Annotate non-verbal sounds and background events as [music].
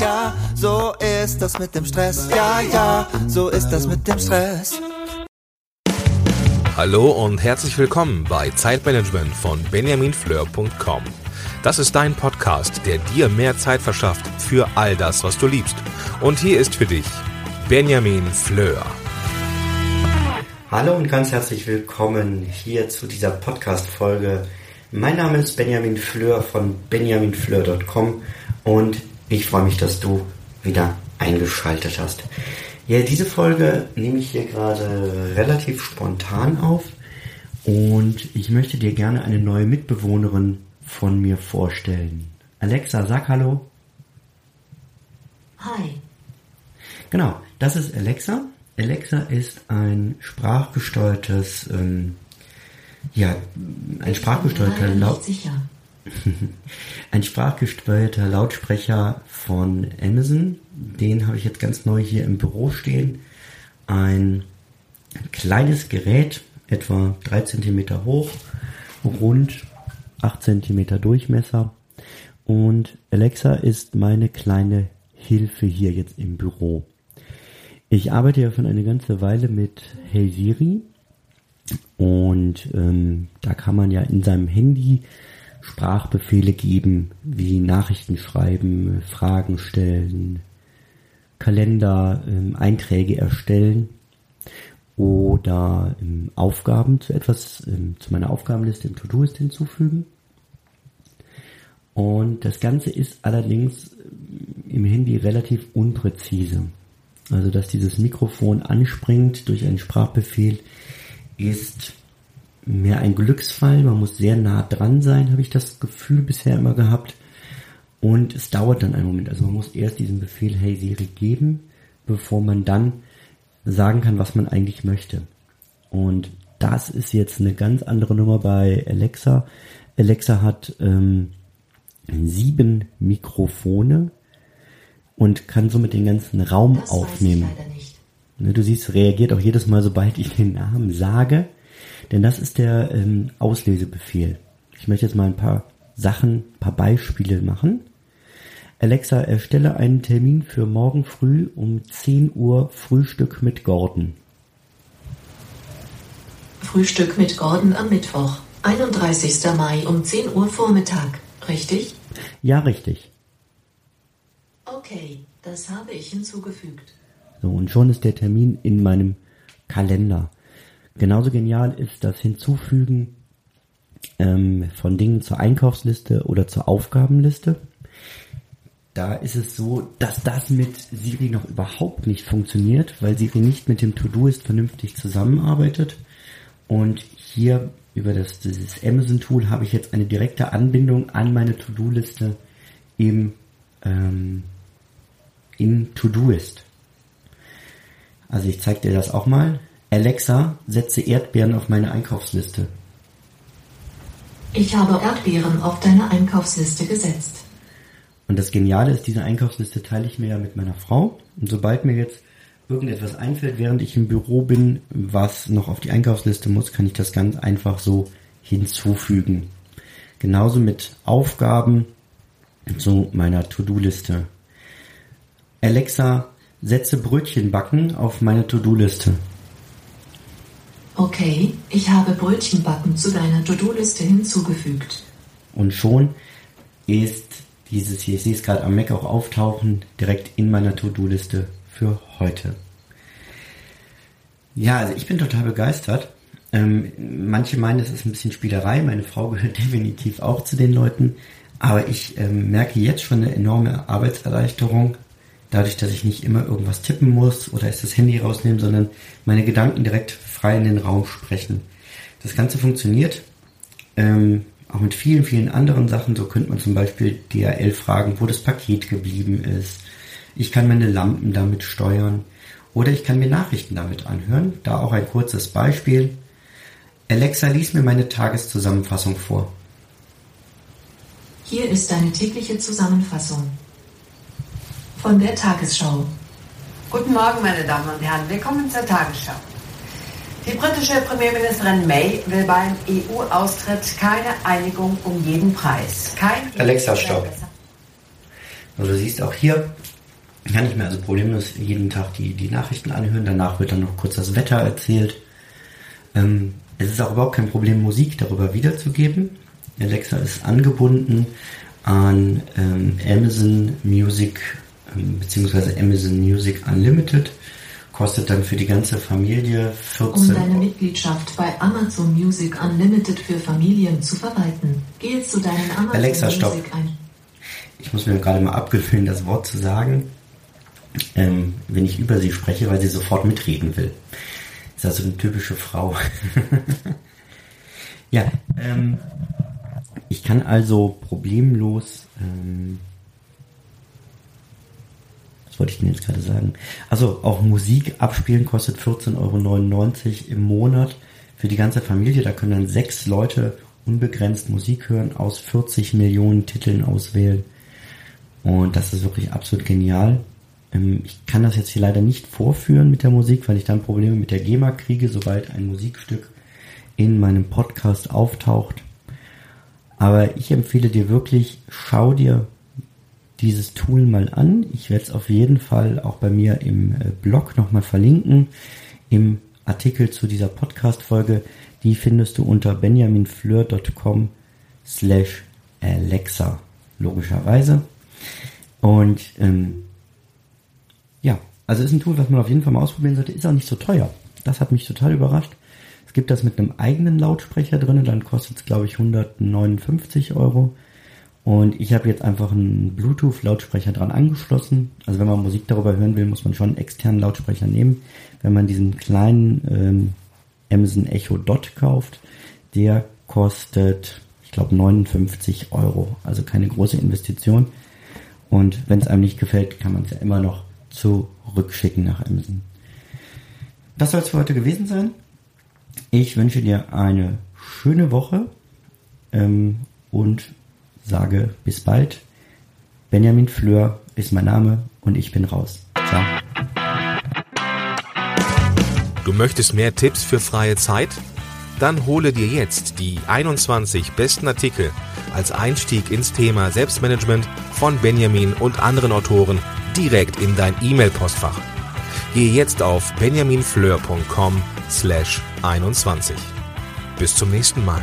ja, so ist das mit dem Stress. Ja, ja, so ist das mit dem Stress. Hallo und herzlich willkommen bei Zeitmanagement von benjaminfleur.com. Das ist dein Podcast, der dir mehr Zeit verschafft für all das, was du liebst. Und hier ist für dich Benjamin Fleur. Hallo und ganz herzlich willkommen hier zu dieser Podcast-Folge. Mein Name ist Benjamin Fleur von benjaminfleur.com und ich freue mich, dass du wieder eingeschaltet hast. Ja, diese Folge nehme ich hier gerade relativ spontan auf und ich möchte dir gerne eine neue Mitbewohnerin von mir vorstellen. Alexa, sag Hallo. Hi. Genau, das ist Alexa. Alexa ist ein sprachgesteuertes, ähm, ja, ein sprachgesteuerter Laut, sicher. Ein sprachgesteuerter Lautsprecher von Amazon. Den habe ich jetzt ganz neu hier im Büro stehen. Ein kleines Gerät, etwa 3 cm hoch, rund 8 cm Durchmesser. Und Alexa ist meine kleine Hilfe hier jetzt im Büro. Ich arbeite ja schon eine ganze Weile mit Hey Siri und ähm, da kann man ja in seinem Handy Sprachbefehle geben, wie Nachrichten schreiben, Fragen stellen, Kalender, ähm, Einträge erstellen oder ähm, Aufgaben zu etwas, ähm, zu meiner Aufgabenliste im To-Do-List hinzufügen. Und das Ganze ist allerdings ähm, im Handy relativ unpräzise. Also, dass dieses Mikrofon anspringt durch einen Sprachbefehl, ist mehr ein Glücksfall. Man muss sehr nah dran sein, habe ich das Gefühl bisher immer gehabt. Und es dauert dann einen Moment. Also man muss erst diesen Befehl Hey Siri geben, bevor man dann sagen kann, was man eigentlich möchte. Und das ist jetzt eine ganz andere Nummer bei Alexa. Alexa hat ähm, sieben Mikrofone und kann somit den ganzen Raum Das aufnehmen. Ne, Du siehst, reagiert auch jedes Mal, sobald ich den Namen sage, denn das ist der ähm, Auslesebefehl. Ich möchte jetzt mal ein paar Sachen, ein paar Beispiele machen. Alexa, erstelle einen Termin für morgen früh um 10 Uhr Frühstück mit Gordon. Frühstück mit Gordon am Mittwoch, 31. Mai um 10 Uhr Vormittag. Richtig? Ja, richtig. Okay, das habe ich hinzugefügt. So, und schon ist der Termin in meinem Kalender. Genauso genial ist das Hinzufügen ähm, von Dingen zur Einkaufsliste oder zur Aufgabenliste. Da ist es so, dass das mit Siri noch überhaupt nicht funktioniert, weil Siri nicht mit dem To-Do-Ist vernünftig zusammenarbeitet. Und hier über das, dieses Amazon-Tool habe ich jetzt eine direkte Anbindung an meine To-Do-Liste im, ähm, im To-Do-Ist. Also ich zeige dir das auch mal. Alexa, setze Erdbeeren auf meine Einkaufsliste. Ich habe Erdbeeren auf deine Einkaufsliste gesetzt. Und das Geniale ist, diese Einkaufsliste teile ich mir ja mit meiner Frau. Und sobald mir jetzt irgendetwas einfällt, während ich im Büro bin, was noch auf die Einkaufsliste muss, kann ich das ganz einfach so hinzufügen. Genauso mit Aufgaben zu meiner To-Do-Liste. Alexa, setze Brötchen backen auf meine To-Do-Liste. Okay, ich habe Brötchenbacken zu deiner To-Do-Liste hinzugefügt. Und schon ist dieses hier, ich sehe es gerade am Mac auch auftauchen, direkt in meiner To-Do-Liste für heute. Ja, also ich bin total begeistert. Ähm, manche meinen, das ist ein bisschen Spielerei. Meine Frau gehört [laughs] definitiv auch zu den Leuten. Aber ich ähm, merke jetzt schon eine enorme Arbeitserleichterung, dadurch, dass ich nicht immer irgendwas tippen muss oder erst das Handy rausnehmen, sondern meine Gedanken direkt frei in den Raum sprechen. Das Ganze funktioniert ähm, auch mit vielen, vielen anderen Sachen. So könnte man zum Beispiel DHL fragen, wo das Paket geblieben ist. Ich kann meine Lampen damit steuern oder ich kann mir Nachrichten damit anhören. Da auch ein kurzes Beispiel. Alexa, lies mir meine Tageszusammenfassung vor. Hier ist deine tägliche Zusammenfassung. Von der Tagesschau. Guten Morgen, meine Damen und Herren. Willkommen zur Tagesschau. Die britische Premierministerin May will beim EU-Austritt keine Einigung um jeden Preis. Kein Alexa, stopp. Also du siehst auch hier, kann ich mir also problemlos jeden Tag die, die Nachrichten anhören. Danach wird dann noch kurz das Wetter erzählt. Ähm, es ist auch überhaupt kein Problem, Musik darüber wiederzugeben. Alexa ist angebunden an ähm, Amazon Music beziehungsweise Amazon Music Unlimited. Kostet dann für die ganze Familie 14 Um deine Mitgliedschaft bei Amazon Music Unlimited für Familien zu verwalten, gehe zu deinen Amazon Alexa, Music stopp. ein. Ich muss mir gerade mal abgewöhnen, das Wort zu sagen, ähm, wenn ich über sie spreche, weil sie sofort mitreden will. Ist also eine typische Frau. [laughs] ja, ähm, ich kann also problemlos, ähm, was wollte ich denn jetzt gerade sagen? Also auch Musik abspielen kostet 14,99 Euro im Monat für die ganze Familie. Da können dann sechs Leute unbegrenzt Musik hören, aus 40 Millionen Titeln auswählen. Und das ist wirklich absolut genial. Ähm, Ich kann das jetzt hier leider nicht vorführen mit der Musik, weil ich dann Probleme mit der GEMA kriege, sobald ein Musikstück in meinem Podcast auftaucht. Aber ich empfehle dir wirklich, schau dir dieses Tool mal an. Ich werde es auf jeden Fall auch bei mir im äh, Blog nochmal verlinken. Im Artikel zu dieser Podcast-Folge. Die findest du unter benjaminfleur.com slash Alexa, logischerweise. Und ähm, ja, also ist ein Tool, was man auf jeden Fall mal ausprobieren sollte. Ist auch nicht so teuer. Das hat mich total überrascht. Es gibt das mit einem eigenen Lautsprecher drin, dann kostet es, glaube ich, 159 Euro. Und ich habe jetzt einfach einen Bluetooth-Lautsprecher dran angeschlossen. Also wenn man Musik darüber hören will, muss man schon einen externen Lautsprecher nehmen. Wenn man diesen kleinen ähm, Amazon Echo Dot kauft, der kostet, ich glaube, 59 Euro. Also keine große Investition. Und wenn es einem nicht gefällt, kann man es ja immer noch zurückschicken nach Amazon. Das soll es für heute gewesen sein. Ich wünsche dir eine schöne Woche ähm, und sage bis bald. Benjamin Fleur ist mein Name und ich bin raus. Ciao. Du möchtest mehr Tipps für freie Zeit? Dann hole dir jetzt die 21 besten Artikel als Einstieg ins Thema Selbstmanagement von Benjamin und anderen Autoren direkt in dein E-Mail-Postfach. Gehe jetzt auf benjaminfleur.com slash 21. Bis zum nächsten Mal.